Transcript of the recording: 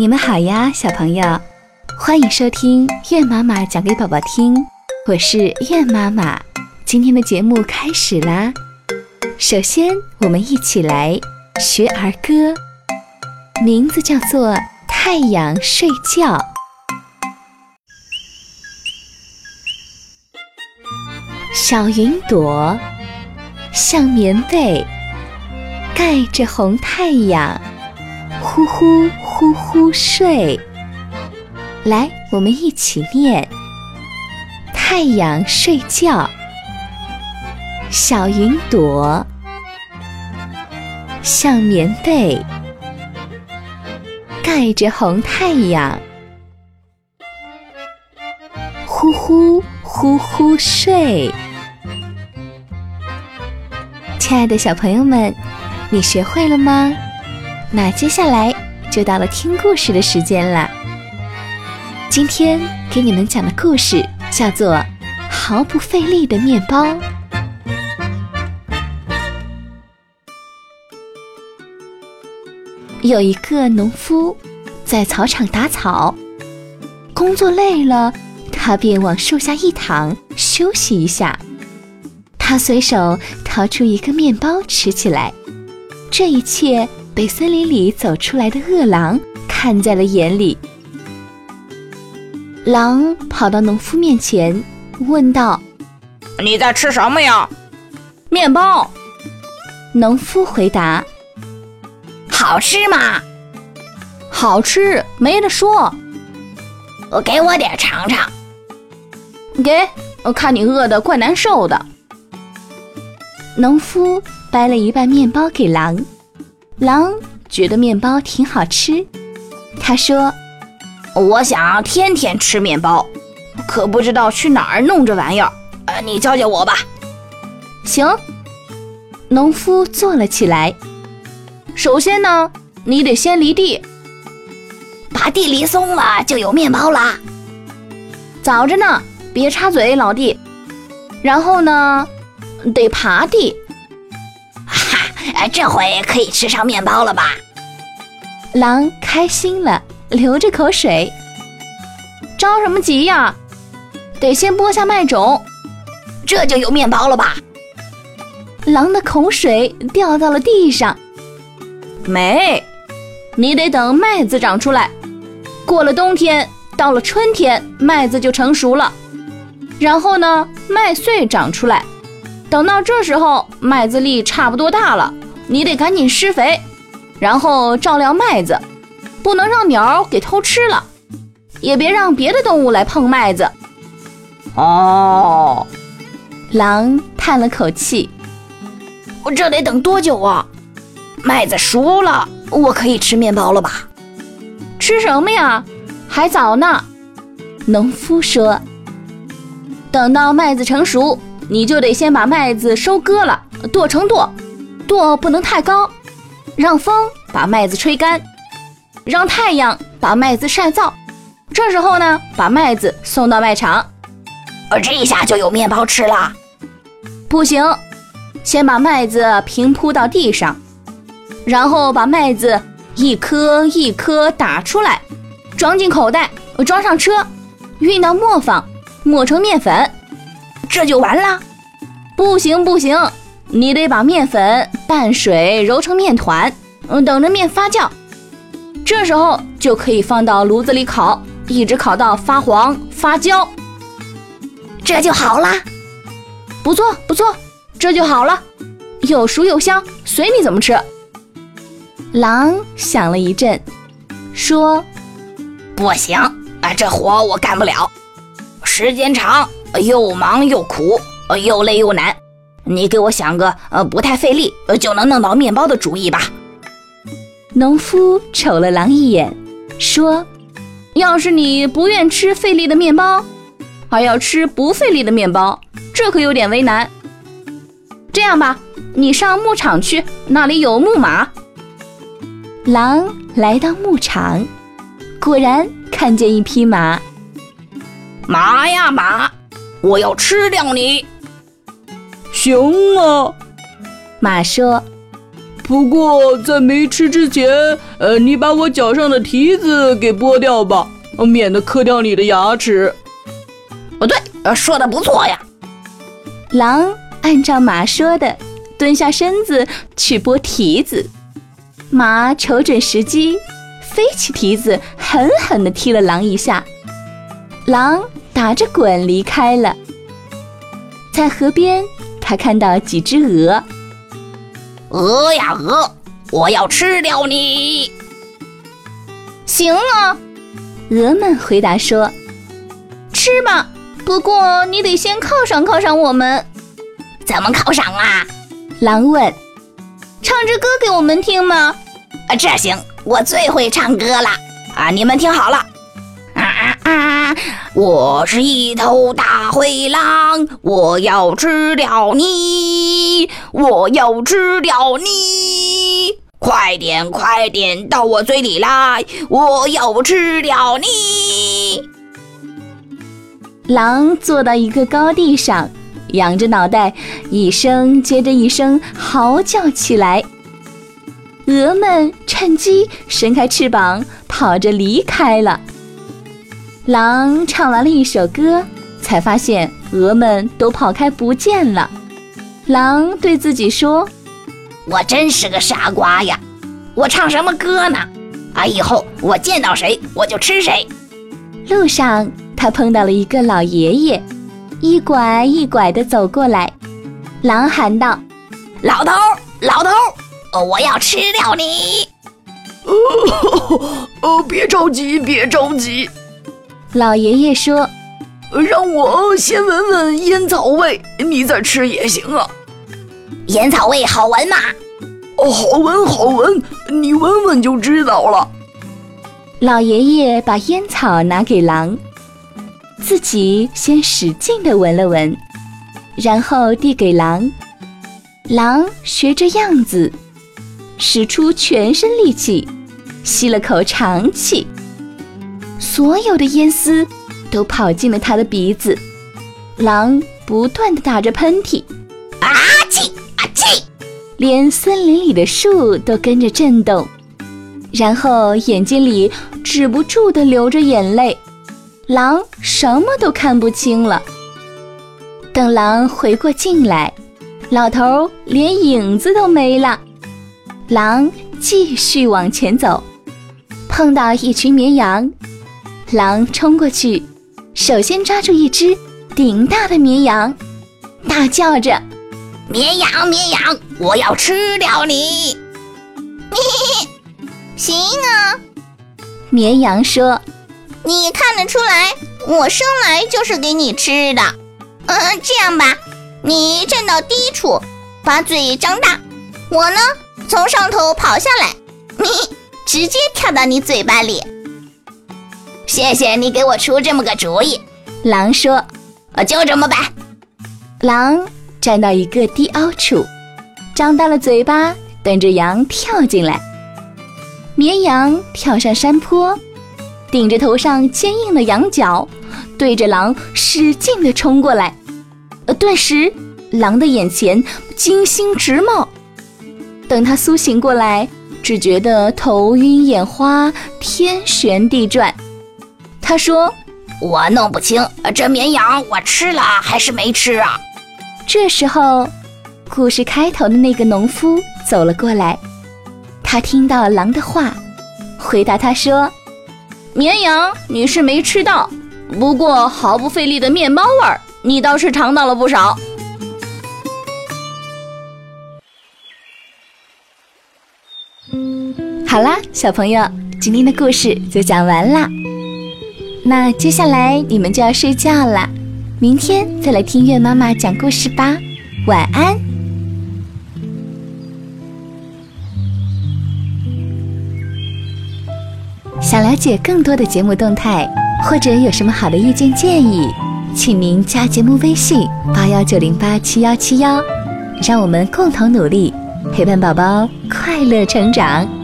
你们好呀，小朋友，欢迎收听月妈妈讲给宝宝听，我是月妈妈。今天的节目开始啦，首先我们一起来学儿歌，名字叫做《太阳睡觉》。小云朵像棉被，盖着红太阳，呼呼呼呼睡。来，我们一起念：太阳睡觉，小云朵像棉被，盖着红太阳，呼呼呼呼睡。亲爱的小朋友们，你学会了吗？那接下来就到了听故事的时间了。今天给你们讲的故事叫做《毫不费力的面包》。有一个农夫在草场打草，工作累了，他便往树下一躺，休息一下。他随手掏出一个面包吃起来，这一切被森林里走出来的饿狼看在了眼里。狼跑到农夫面前，问道：“你在吃什么呀？”“面包。”农夫回答。“好吃吗？”“好吃，没得说。”“我给我点尝尝。”“给，我看你饿得怪难受的。”农夫掰了一半面包给狼，狼觉得面包挺好吃。他说：“我想天天吃面包，可不知道去哪儿弄这玩意儿。呃，你教教我吧。”行。农夫坐了起来。首先呢，你得先犁地，把地犁松了就有面包啦。早着呢，别插嘴，老弟。然后呢？得耙地，这回可以吃上面包了吧？狼开心了，流着口水。着什么急呀？得先播下麦种，这就有面包了吧？狼的口水掉到了地上。没，你得等麦子长出来。过了冬天，到了春天，麦子就成熟了。然后呢，麦穗长出来。等到这时候，麦子粒差不多大了，你得赶紧施肥，然后照料麦子，不能让鸟给偷吃了，也别让别的动物来碰麦子。哦，狼叹了口气，我这得等多久啊？麦子熟了，我可以吃面包了吧？吃什么呀？还早呢。农夫说，等到麦子成熟。你就得先把麦子收割了，剁成垛，剁不能太高，让风把麦子吹干，让太阳把麦子晒燥。这时候呢，把麦子送到麦场，而这一下就有面包吃了。不行，先把麦子平铺到地上，然后把麦子一颗一颗打出来，装进口袋，装上车，运到磨坊，磨成面粉。这就完了？不行不行，你得把面粉拌水揉成面团，嗯，等着面发酵。这时候就可以放到炉子里烤，一直烤到发黄发焦，这就好了。不错不错，这就好了，又熟又香，随你怎么吃。狼想了一阵，说：“不行啊，这活我干不了，时间长。”又忙又苦，又累又难，你给我想个呃不太费力就能弄到面包的主意吧。农夫瞅了狼一眼，说：“要是你不愿吃费力的面包，而要吃不费力的面包，这可有点为难。这样吧，你上牧场去，那里有木马。”狼来到牧场，果然看见一匹马。马呀马！我要吃掉你！行啊，马说：“不过在没吃之前，呃，你把我脚上的蹄子给剥掉吧，免得磕掉你的牙齿。不对，呃说的不错呀。狼按照马说的，蹲下身子去剥蹄子。马瞅准时机，飞起蹄子，狠狠地踢了狼一下。狼打着滚离开了。在河边，他看到几只鹅。鹅呀鹅，我要吃掉你！行啊，鹅们回答说：“吃吧，不过你得先犒赏犒赏我们。”怎么犒赏啊？狼问。唱支歌给我们听吗？啊，这行，我最会唱歌了啊！你们听好了，啊！我是一头大灰狼，我要吃掉你，我要吃掉你！快点，快点到我嘴里来，我要吃掉你！狼坐到一个高地上。仰着脑袋，一声接着一声嚎叫起来。鹅们趁机伸开翅膀，跑着离开了。狼唱完了一首歌，才发现鹅们都跑开不见了。狼对自己说：“我真是个傻瓜呀！我唱什么歌呢？啊，以后我见到谁我就吃谁。”路上，他碰到了一个老爷爷。一拐一拐地走过来，狼喊道：“老头，老头，我要吃掉你！”“ 哦，别着急，别着急。”老爷爷说：“让我先闻闻烟草味，你再吃也行啊。”“烟草味好闻吗？”“哦，好闻，好闻，你闻闻就知道了。”老爷爷把烟草拿给狼。自己先使劲地闻了闻，然后递给狼。狼学着样子，使出全身力气，吸了口长气。所有的烟丝都跑进了他的鼻子。狼不断的打着喷嚏，啊嚏啊嚏，连森林里的树都跟着震动，然后眼睛里止不住的流着眼泪。狼什么都看不清了。等狼回过劲来，老头连影子都没了。狼继续往前走，碰到一群绵羊，狼冲过去，首先抓住一只顶大的绵羊，大叫着：“绵羊，绵羊，我要吃掉你！” 行啊，绵羊说。你看得出来，我生来就是给你吃的。嗯，这样吧，你站到低处，把嘴张大，我呢从上头跑下来，你 直接跳到你嘴巴里。谢谢你给我出这么个主意。狼说：“我就这么办。”狼站到一个低凹处，张大了嘴巴，等着羊跳进来。绵羊跳上山坡。顶着头上坚硬的羊角，对着狼使劲地冲过来。呃，顿时，狼的眼前金星直冒。等他苏醒过来，只觉得头晕眼花，天旋地转。他说：“我弄不清，这绵羊我吃了还是没吃啊？”这时候，故事开头的那个农夫走了过来。他听到狼的话，回答他说。绵羊，你是没吃到，不过毫不费力的面包味儿，你倒是尝到了不少。好啦，小朋友，今天的故事就讲完啦。那接下来你们就要睡觉了，明天再来听月妈妈讲故事吧。晚安。想了解更多的节目动态，或者有什么好的意见建议，请您加节目微信八幺九零八七幺七幺，让我们共同努力，陪伴宝宝快乐成长。